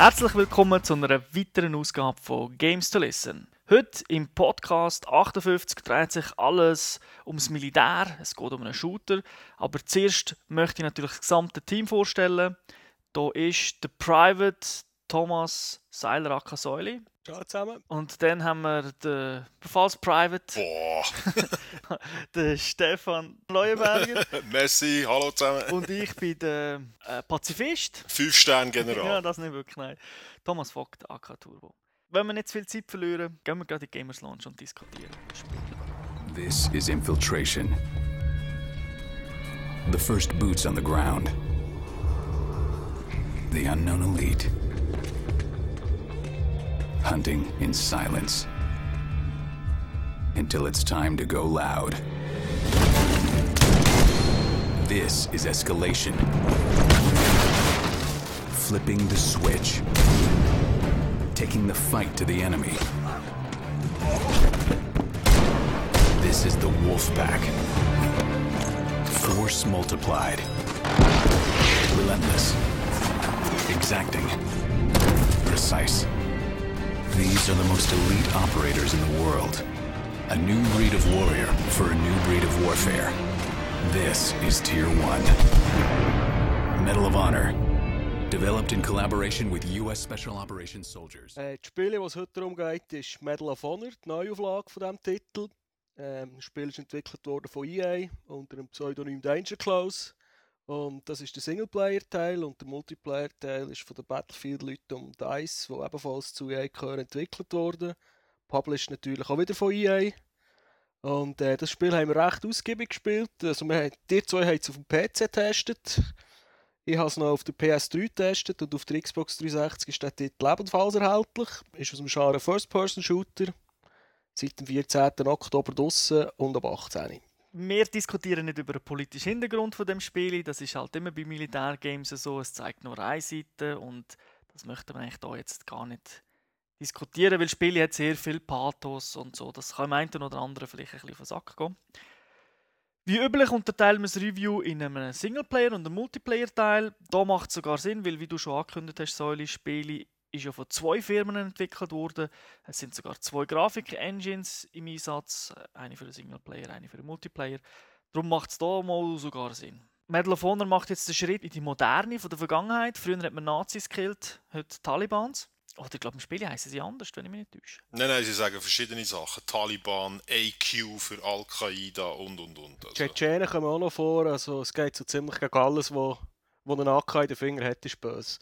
Herzlich willkommen zu einer weiteren Ausgabe von Games to Listen. Heute im Podcast 58 dreht sich alles ums Militär. Es geht um einen Shooter. Aber zuerst möchte ich natürlich das gesamte Team vorstellen. Da ist der Private Thomas Seiler Akasäuli. Ciao zusammen. Und dann haben wir den Befalsprivate, Boah, den Stefan Leuenberger. Messi, hallo zusammen. Und ich bin der äh, Pazifist. Fünf Sterne Ja, das nicht wirklich, nein. Thomas Vogt, AK Turbo. Wenn wir nicht zu viel Zeit verlieren, gehen wir gerade in die Gamers Launch und diskutieren. This is infiltration. The first boots on the ground. The unknown elite. Hunting in silence. Until it's time to go loud. This is escalation. Flipping the switch. Taking the fight to the enemy. This is the Wolf Pack. Force multiplied. Relentless. Exacting. Precise. These are the most elite operators in the world. A new breed of warrior for a new breed of warfare. This is Tier 1. Medal of Honor. Developed in collaboration with U.S. Special Operations soldiers. Äh, die Spiele, was heute darum geht, ist Medal of Honor, die Neuauflage von diesem Titel. Ähm, das Spiel ist entwickelt worden von EA unter dem Pseudonym Danger Close. Und das ist der Singleplayer-Teil und der Multiplayer-Teil ist von den Battlefield-Leuten um DICE, die ebenfalls zu EA gehören, entwickelt worden. Published natürlich auch wieder von EA. Und äh, das Spiel haben wir recht ausgiebig gespielt. Also wir haben, die zwei haben es auf dem PC getestet. Ich habe es noch auf der PS3 getestet und auf der Xbox 360 ist der Titel ebenfalls erhältlich. Ist aus dem Genre First-Person-Shooter. Seit dem 14. Oktober draussen und ab 18. Wir diskutieren nicht über den politischen Hintergrund von dem Spiel. Das ist halt immer bei Militärgames so. Es zeigt nur eine Seite und das möchten wir eigentlich da jetzt gar nicht diskutieren, weil das Spiel hat sehr viel Pathos und so. Das kann im einen oder anderen vielleicht ein bisschen den Sack gehen. Wie üblich unterteilen wir das Review in einen Singleplayer- und einen Multiplayer-Teil. Da macht es sogar Sinn, weil, wie du schon angekündigt hast, Säule Spiele ist ja von zwei Firmen entwickelt worden. Es sind sogar zwei Grafik-Engines im Einsatz, eine für den Singleplayer, eine für den Multiplayer. Darum macht es da mal sogar Sinn. Medal of Honor macht jetzt den Schritt in die Moderne von der Vergangenheit. Früher hat man Nazis gekillt, heute Talibans. Oder ich glaube, im Spiel heißen sie anders, wenn ich mich nicht täusche. Nein, nein, sie sagen verschiedene Sachen. Taliban, AQ für Al-Qaida und und und. Also, Tschetschenen kommen auch noch vor, also es geht so ziemlich gegen alles, wo, wo ein AK in den Finger hat, ist böse.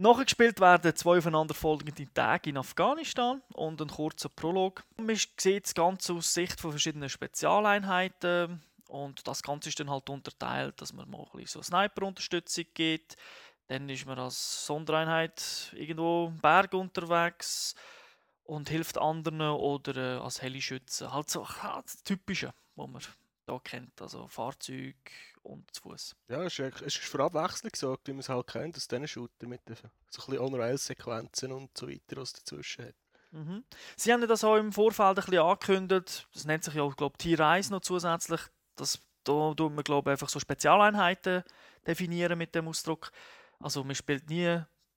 Nachgespielt werden zwei aufeinanderfolgende Tage in Afghanistan und ein kurzer Prolog. Man sieht das Ganze aus Sicht von verschiedenen Spezialeinheiten und das Ganze ist dann halt unterteilt, dass man mal ein so Sniper-Unterstützung gibt. Dann ist man als Sondereinheit irgendwo im Berg unterwegs und hilft anderen oder äh, als Helischütze. Halt so das Typische, was man da kennt, also Fahrzeug und zu Fuß. Ja, es ist, es ist für Abwechslung gesorgt, wie man es halt kennt, aus diesen Shooter mit den, so ein bisschen On-Rail-Sequenzen und so weiter, was dazwischen hat. Mhm. Sie haben das auch im Vorfeld ein bisschen angekündigt. Das nennt sich ja, glaube ich, 1 noch zusätzlich. Das, da tut man, glaube ich, einfach so Spezialeinheiten definieren mit dem Ausdruck. Also man spielt nie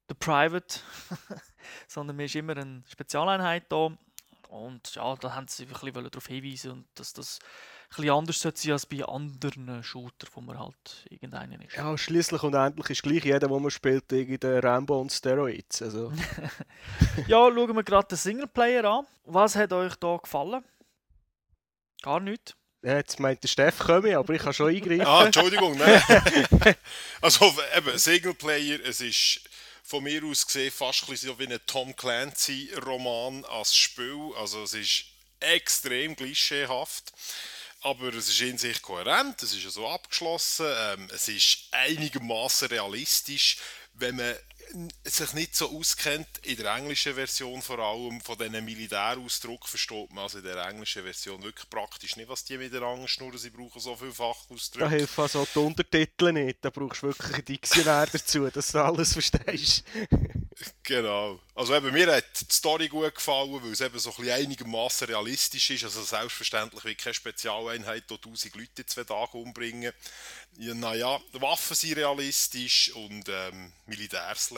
der Private, sondern man ist immer eine Spezialeinheit da. Und ja, da haben sie ein bisschen darauf hinweisen und dass das bisschen anders sollte sein als bei anderen Shootern, wo man halt irgendeinen ist. Ja, schließlich und endlich ist gleich jeder, der man spielt, irgendein Rambo und Steroids. Also, Ja, schauen wir gerade den Singleplayer an. Was hat euch da gefallen? Gar nichts. ja, jetzt meint der Steff komme, aber ich kann schon eingreifen. Ah, Entschuldigung, nein. also eben, Singleplayer, es ist von mir aus gesehen fast ein so wie ein Tom Clancy-Roman als Spiel. Also es ist extrem klischeehaft. Aber es ist in sich kohärent, es ist ja so abgeschlossen, ähm, es ist einigermaßen realistisch, wenn man sich nicht so auskennt, in der englischen Version vor allem, von diesen Militärausdruck versteht man also in der englischen Version wirklich praktisch nicht, was die miteinander schnurren, sie brauchen so viel Da Fachausdrücke. helfen also die Untertitel nicht. Da brauchst du wirklich einen Diktionär dazu, dass du alles verstehst. Genau. Also eben, mir hat die Story gut gefallen, weil es eben so ein bisschen einigermaßen realistisch ist. Also selbstverständlich wird keine Spezialeinheit die 1000 Leute in zwei Tagen umbringen. Ja, naja, Waffen sind realistisch und ähm,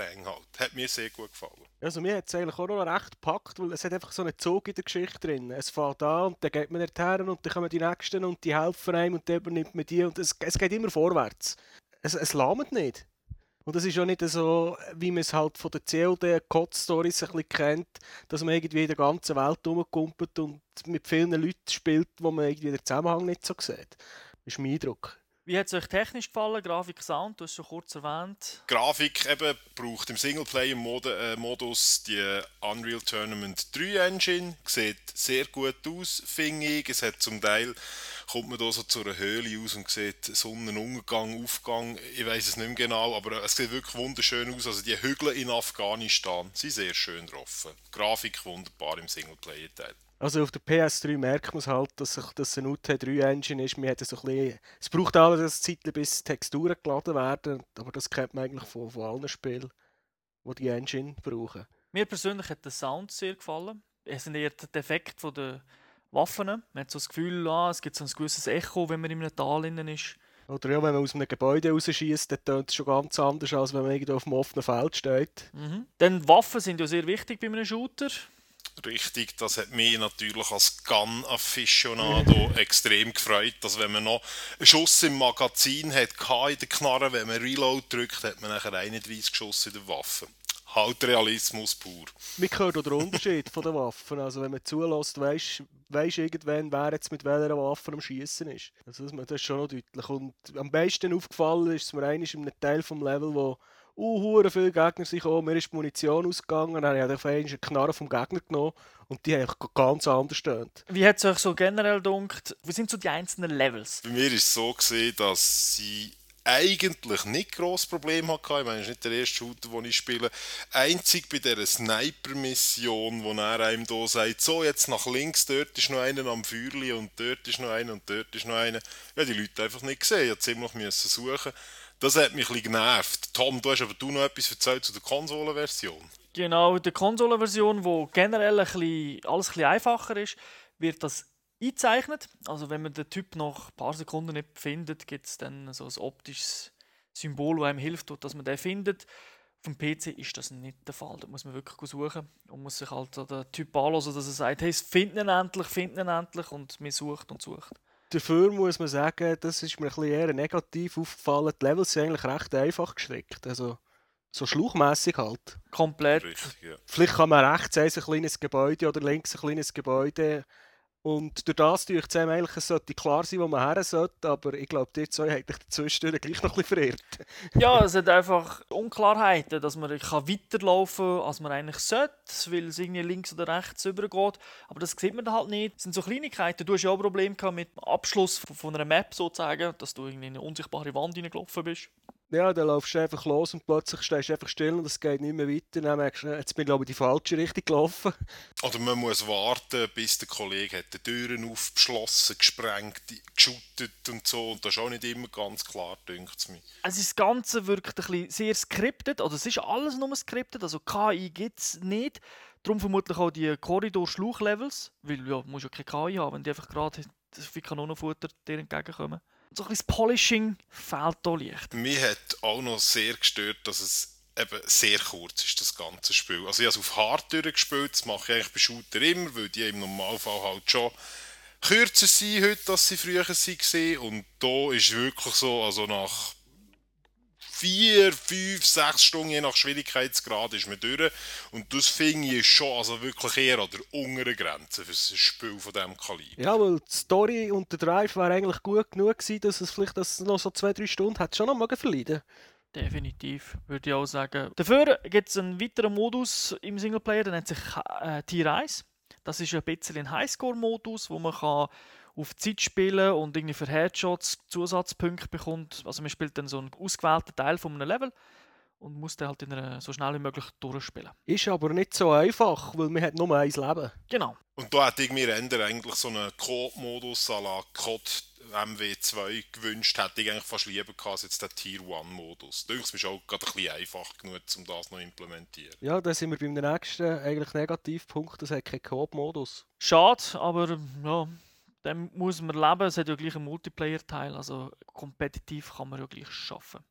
Militärslang halt. Hat mir sehr gut gefallen. Also mir hat es eigentlich auch noch recht gepackt, weil es hat einfach so einen Zug in der Geschichte drin. Es fährt an und dann geht man dorthin und dann kommen die Nächsten und die helfen einem und dann übernimmt man die und es, es geht immer vorwärts. Es, es lahmt nicht. Und das ist ja nicht so, wie man es halt von der COD-Code-Stories ein bisschen kennt, dass man irgendwie in der ganzen Welt rumkumpelt und mit vielen Leuten spielt, wo man irgendwie den Zusammenhang nicht so sieht. Das ist mein Eindruck. Wie hat es euch technisch gefallen? Grafik, Sound, du hast es schon kurz erwähnt. Grafik eben braucht im Singleplayer-Modus die Unreal Tournament 3 Engine. Sieht sehr gut aus, finde ich. Es hat zum Teil kommt man da so zu einer Höhle aus und sieht Sonnenuntergang, Aufgang, ich weiß es nicht mehr genau, aber es sieht wirklich wunderschön aus. Also die Hügel in Afghanistan sind sehr schön drauf. Grafik wunderbar im Singleplayer-Teil. Also auf der PS3 merkt man es halt, dass es ein UT3-Engine ist. Man hat so ein bisschen, es braucht alles eine Zeit, bis Texturen geladen werden, aber das kennt man eigentlich von, von allen Spielen, die die Engine brauchen. Mir persönlich hat der Sound sehr gefallen. Es sind eher die Effekte von der Waffen. Man hat so das Gefühl, ah, es gibt so ein gewisses Echo, wenn man in einem Tal innen ist. Oder ja, wenn man aus einem Gebäude rausschießt, dann tönt es schon ganz anders, als wenn man irgendwo auf einem offenen Feld steht. Mhm. Denn Waffen sind ja sehr wichtig bei einem Shooter. Richtig, das hat mich natürlich als Gun-Aficionado extrem gefreut, dass wenn man noch einen Schuss im Magazin hat, in der Knarre, wenn man Reload drückt, hat man nachher 31 Schuss in der Waffe halt Realismus pur. Hört auch den Unterschied von den Waffen. Also wenn man zulässt, weisst weisst irgendwann, wer jetzt mit welcher Waffe am Schießen ist. Also das ist schon noch deutlich. Und am besten aufgefallen ist es mir eigentlich in einem Teil vom Level, wo uh, viele Gegner sind gekommen, mir ist die Munition ausgegangen, dann habe ich eine Knarre vom Gegner genommen und die haben ganz anders stöhnt. Wie hat es euch so generell gedacht? Wo sind so die einzelnen Levels? Bei mir ist es so gesehen, dass sie eigentlich nicht groß Problem hatte. Ich meine, es ist nicht der erste Shooter, den ich spiele. Einzig bei dieser Sniper-Mission, wo er einem da sagt, so jetzt nach links, dort ist noch einer am Feuerli und dort ist noch einer und dort ist noch einer. Ja, die Leute einfach nicht gesehen. Ich musste ziemlich suchen. Das hat mich ein genervt. Tom, du hast aber du noch etwas erzählt zu der Konsolenversion. Genau, die Konsolenversion, wo generell ein bisschen, alles ein einfacher ist, wird das eingezeichnet. Also wenn man den Typ nach ein paar Sekunden nicht findet, gibt es dann so ein optisches Symbol, das einem hilft, dass man den findet. Auf dem PC ist das nicht der Fall. Da muss man wirklich suchen und muss sich halt den Typ anlassen, dass er sagt, hey, finden ihn endlich, finden ihn endlich und man sucht und sucht. Dafür muss man sagen, das ist mir ein bisschen eher negativ aufgefallen. Die Levels sind eigentlich recht einfach gestrickt. Also so schluchmässig halt. Komplett. Richtig, ja. Vielleicht kann man rechts ein kleines Gebäude oder links ein kleines Gebäude und durch das tue ich zusammen eigentlich, es sollte klar sein, wo man her sollte, aber ich glaube, die zwei haben dich dazwischen gleich noch ein bisschen verirrt. ja, es hat einfach Unklarheiten, dass man weiterlaufen kann, als man eigentlich sollte, weil es irgendwie links oder rechts übergeht. Aber das sieht man halt nicht. Das sind so Kleinigkeiten. Du hast ja auch Probleme mit dem Abschluss von einer Map sozusagen, dass du irgendwie in eine unsichtbare Wand hineingelaufen bist. Ja, dann laufst du einfach los und plötzlich stehst du einfach still und es geht nicht mehr weiter. Dann merkst du, jetzt bin ich glaube ich die falsche Richtung gelaufen. Oder man muss warten, bis der Kollege hat die Türen aufgeschlossen, gesprengt, geschüttet und so. Und das ist auch nicht immer ganz klar, denkt es mir. Also das Ganze wirkt ein bisschen sehr skriptet. Also es ist alles nur skriptet, also KI gibt es nicht. Darum vermutlich auch die Korridor-Schluch-Levels, weil ja, du musst ja keine KI haben, wenn die einfach gerade wie Kanonenfutter dir entgegenkommen so ein bisschen das Polishing fehlt hier leicht. Mir hat auch noch sehr gestört, dass es eben sehr kurz ist, das ganze Spiel. Also ich habe es auf Hard gespielt, das mache ich eigentlich bei Shooter immer, weil die im Normalfall halt schon kürzer sind heute, als sie früher waren. Und da ist wirklich so, also nach vier, fünf, sechs Stunden, je nach Schwierigkeitsgrad, ist man durch. Und das finde ich schon also wirklich eher an der unteren Grenze für ein Spiel von diesem Kaliber. Ja, weil die Story und der Drive wäre eigentlich gut genug gewesen, dass es vielleicht das noch so zwei, drei Stunden hat schon noch mal verleiden Definitiv, würde ich auch sagen. Dafür gibt es einen weiteren Modus im Singleplayer, der nennt sich äh, Tier 1. Das ist ein bisschen ein Highscore-Modus, wo man kann auf Zeit spielen und irgendwie für Headshots Zusatzpunkte bekommt. Also man spielt dann so einen ausgewählten Teil von einem Level und muss dann halt in einer, so schnell wie möglich durchspielen. Ist aber nicht so einfach, weil man hat nur ein Leben. Genau. Und da hätte ich mir eigentlich so einen Code-Modus à la Code MW2 gewünscht, hätte ich eigentlich fast lieber gehabt als jetzt den Tier 1-Modus. Da ist mir auch gerade ein bisschen einfach genug, um das noch zu implementieren. Ja, da sind wir beim nächsten eigentlich Negativpunkt, das hat keinen Coop-Modus. Schade, aber ja, dem muss man leben. Es hat ja gleich einen Multiplayer-Teil, also kompetitiv kann man ja gleich schaffen.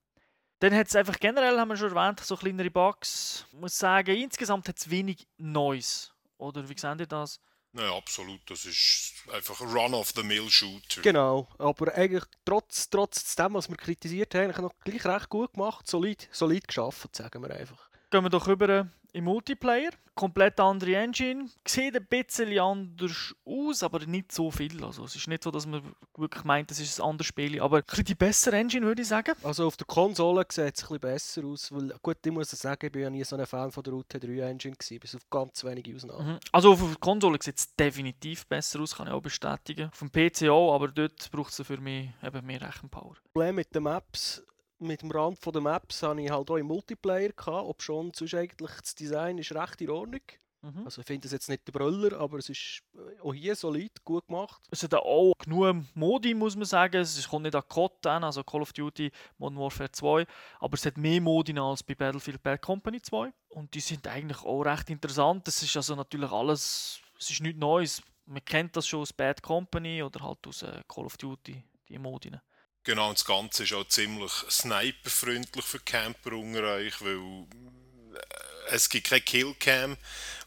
Dann hat es einfach generell, haben wir schon erwähnt, so kleinere Bugs. Ich muss sagen, insgesamt hat es wenig Neues. Oder wie seht ihr das? Nein, absolut. Das ist einfach ein Run-of-the-Mill-Shooter. Genau, aber eigentlich trotz, trotz dem, was wir kritisiert haben, eigentlich noch gleich recht gut gemacht, solid, solid geschafft, sagen wir einfach. Gehen wir doch über im Multiplayer. Komplett andere Engine. Sieht ein bisschen anders aus, aber nicht so viel. Also, es ist nicht so, dass man wirklich meint, es ist ein anderes Spiel. Aber ein bisschen die bessere Engine, würde ich sagen. Also auf der Konsole sieht es ein bisschen besser aus. Weil, gut, ich muss sagen, ich war ja nie so ein Fan von der UT3-Engine, bis auf ganz wenige Ausnahmen. Mhm. Also auf der Konsole sieht es definitiv besser aus, kann ich auch bestätigen. Auf dem PC auch, aber dort braucht es für mich eben mehr Rechenpower. Das Problem mit den Maps mit dem Rand der Maps hatte ich halt auch im Multiplayer, gehabt, ob schon sonst eigentlich das Design ist recht in Ordnung. Mhm. Also ich finde es jetzt nicht der Brüller, aber es ist äh, auch hier solid, gut gemacht. Es hat auch genug Modi, muss man sagen. Es kommt nicht an COD an, also Call of Duty Modern Warfare 2, aber es hat mehr Modi als bei Battlefield Bad Company 2. Und die sind eigentlich auch recht interessant. Es ist also natürlich alles, es ist nichts Neues. Man kennt das schon aus Bad Company oder halt aus äh, Call of Duty, die Modi. Genau, und das Ganze ist auch ziemlich sniperfreundlich für Camper unter euch, weil äh, es gibt keine Killcam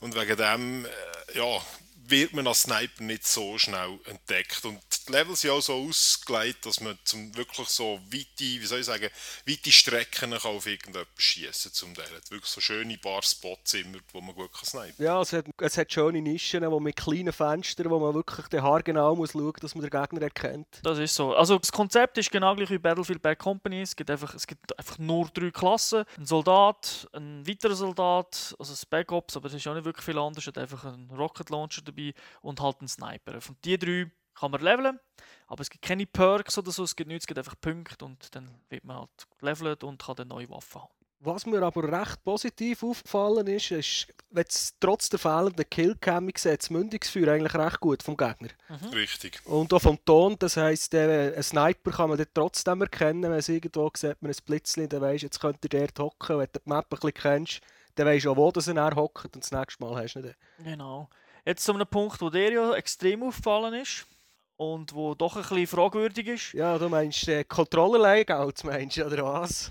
und wegen dem äh, ja, wird man als Sniper nicht so schnell entdeckt. Und die Levels sind auch so ausgelegt, dass man zum wirklich so weite, wie soll ich sagen, weite Strecken kann auf irgendetwas schießen zum Teil. Es wirklich so schöne paar Spots immer, wo man gut kann snipen. Ja, es hat, es hat schöne Nischen, wo mit kleinen Fenstern, wo man wirklich den Haar genau muss schauen, dass man den Gegner erkennt. Das ist so. Also das Konzept ist genau gleich wie Battlefield Bad Company. Es gibt einfach, es gibt einfach nur drei Klassen. Ein Soldat, ein weiterer Soldat, also ein Backups, aber es ist auch nicht wirklich viel anders. Es hat einfach einen Rocket Launcher dabei und halt ein Sniper. Von die drei kann man leveln, aber es gibt keine Perks oder so, es gibt nichts, es gibt einfach Punkte und dann wird man halt levelt und kann eine neue Waffe haben. Was mir aber recht positiv aufgefallen ist, ist, wenn trotz der fehlenden Killcam sieht das Mündungsfeuer eigentlich recht gut vom Gegner. Mhm. Richtig. Und auch vom Ton, das heisst, äh, ein Sniper kann man trotzdem erkennen, wenn es irgendwo sieht, man ein Blitzchen, dann weisst jetzt könnte der dort hocken, wenn du die Map ein bisschen kennst, dann weisst du auch, wo er hockt und das nächste Mal hast du ihn dann. Genau. Jetzt zu einem Punkt, wo dir ja extrem aufgefallen ist und wo doch ein bisschen fragwürdig ist. Ja, du meinst äh, Controller-Layouts, meinst du, oder was?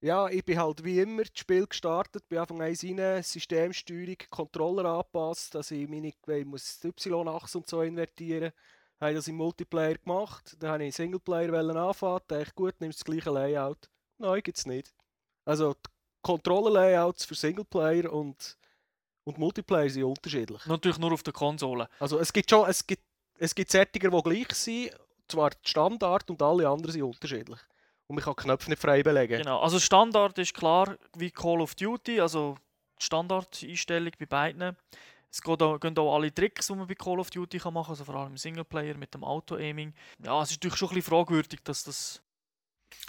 Ja, ich bin halt wie immer das Spiel gestartet, bin Anfang an rein, Systemsteuerung, Controller angepasst, dass ich meine ich muss Y-Achse und so invertieren. Habe das im Multiplayer gemacht, dann habe ich Singleplayer anfangen, dachte gut, nimmst das gleiche Layout. Nein, gibt es nicht. Also Controller-Layouts für Singleplayer und und Multiplayer sind unterschiedlich. Natürlich nur auf der Konsole. Also es gibt schon, es gibt, es gibt Sättiger, die gleich sind, zwar Standard und alle anderen sind unterschiedlich. Und man kann Knöpfe nicht frei belegen. Genau, also Standard ist klar wie Call of Duty, also die Standardeinstellung bei beiden. Es gehen auch alle Tricks, die man bei Call of Duty machen kann, also vor allem im Singleplayer mit dem Auto-Aiming. Ja, es ist natürlich schon ein bisschen fragwürdig, dass das...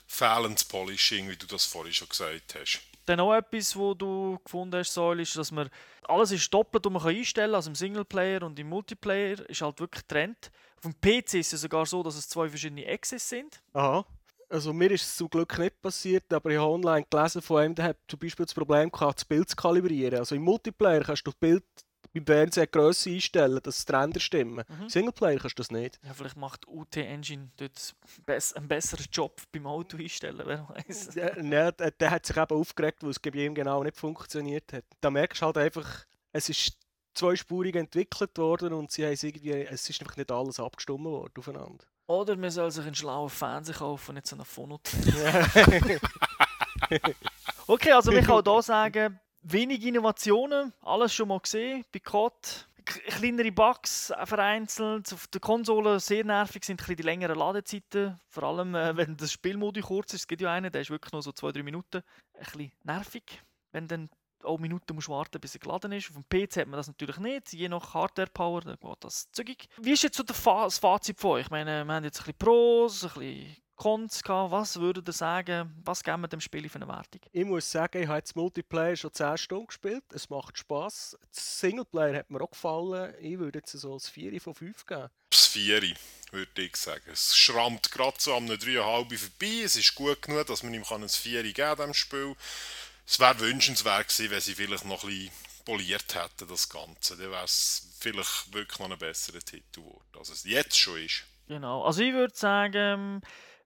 Fehlendes Polishing, wie du das vorhin schon gesagt hast. Dann auch etwas, wo du gefunden hast, Soll, ist, dass man alles ist doppelt, was man einstellen kann. Also im Singleplayer und im Multiplayer ist halt wirklich getrennt. Auf dem PC ist es sogar so, dass es zwei verschiedene Access sind. Aha. Also mir ist es zum Glück nicht passiert, aber ich habe online gelesen von einem, der hat zum Beispiel das Problem gehabt, das Bild zu kalibrieren. Also im Multiplayer kannst du das Bild beim Fernseher Größe einstellen, dass die Ränder stimmen. Mhm. Singleplayer kannst du das nicht. Ja, vielleicht macht UT Engine dort einen besseren Job beim Auto einstellen, wer weiß. Ja, der, der, hat sich eben aufgeregt, weil es bei ihm genau nicht funktioniert hat. Da merkst du halt einfach, es ist zweispurig entwickelt worden und sie haben irgendwie, es ist einfach nicht alles abgestimmt worden aufeinander. Oder man soll sich einen schlauen Fernseher kaufen, nicht so einen Phono. okay, also ich kann hier sagen, wenig Innovationen, alles schon mal gesehen bei COD. Kleinere Bugs vereinzelt, auf der Konsole sehr nervig sind die längeren Ladezeiten, vor allem äh, wenn das Spielmodi kurz ist. Es gibt ja einen, der ist wirklich nur so 2-3 Minuten. Ein bisschen nervig, wenn dann auch Minuten musst warten, bis er geladen ist. Auf dem PC hat man das natürlich nicht, je nach Hardware-Power, dann geht das zügig. Wie ist jetzt so das Fazit von euch? Ich meine, wir haben jetzt ein bisschen Pros, ein bisschen Cons gehabt. Was würdet ihr sagen, was geben wir dem Spiel für eine Wertung? Ich muss sagen, ich habe jetzt Multiplayer schon 10 Stunden gespielt. Es macht Spass. Das Singleplayer hat mir auch gefallen. Ich würde jetzt so ein 4 von 5 geben. Das 4, würde ich sagen. Es schrammt gerade so am 3,5 vorbei. Es ist gut genug, dass man ihm ein 4 geben kann, diesem Spiel. Es wäre wünschenswert gewesen, wenn sie vielleicht noch ein bisschen poliert hätten, das Ganze. Dann wäre es vielleicht wirklich noch ein besserer Titel geworden, als es jetzt schon ist. Genau. Also ich würde sagen,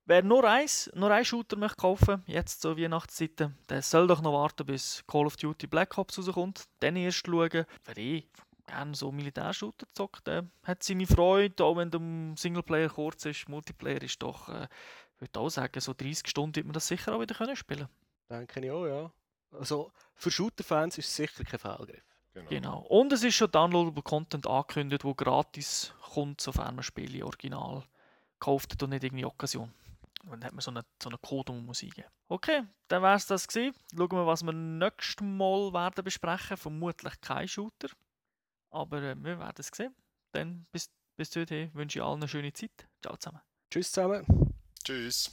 wer nur eins, nur einen Shooter möchte kaufen, jetzt zur Weihnachtszeit, der soll doch noch warten, bis Call of Duty Black Ops rauskommt. Dann erst schauen. Wer eh gerne so Militärshooter zockt, der hat seine Freude, auch wenn der Singleplayer kurz ist. Multiplayer ist doch, äh, ich würde auch sagen, so 30 Stunden wird man das sicher auch wieder können spielen Denke ich auch, ja. Also für Shooter-Fans ist es sicher kein Fehlgriff. Genau. Genau. Und es ist schon Downloadable Content angekündigt, wo gratis kommt, sofern man Spiele original kauft und nicht irgendwie Occasion. Und dann hat man so einen so eine Code, den man muss eingeben Okay, dann wäre es das gewesen. Schauen wir, was wir nächstes Mal werden besprechen. Vermutlich kein Shooter. Aber äh, wir werden es sehen. Dann bis, bis dorthin wünsche ich allen eine schöne Zeit. Ciao zusammen. Tschüss zusammen. Tschüss.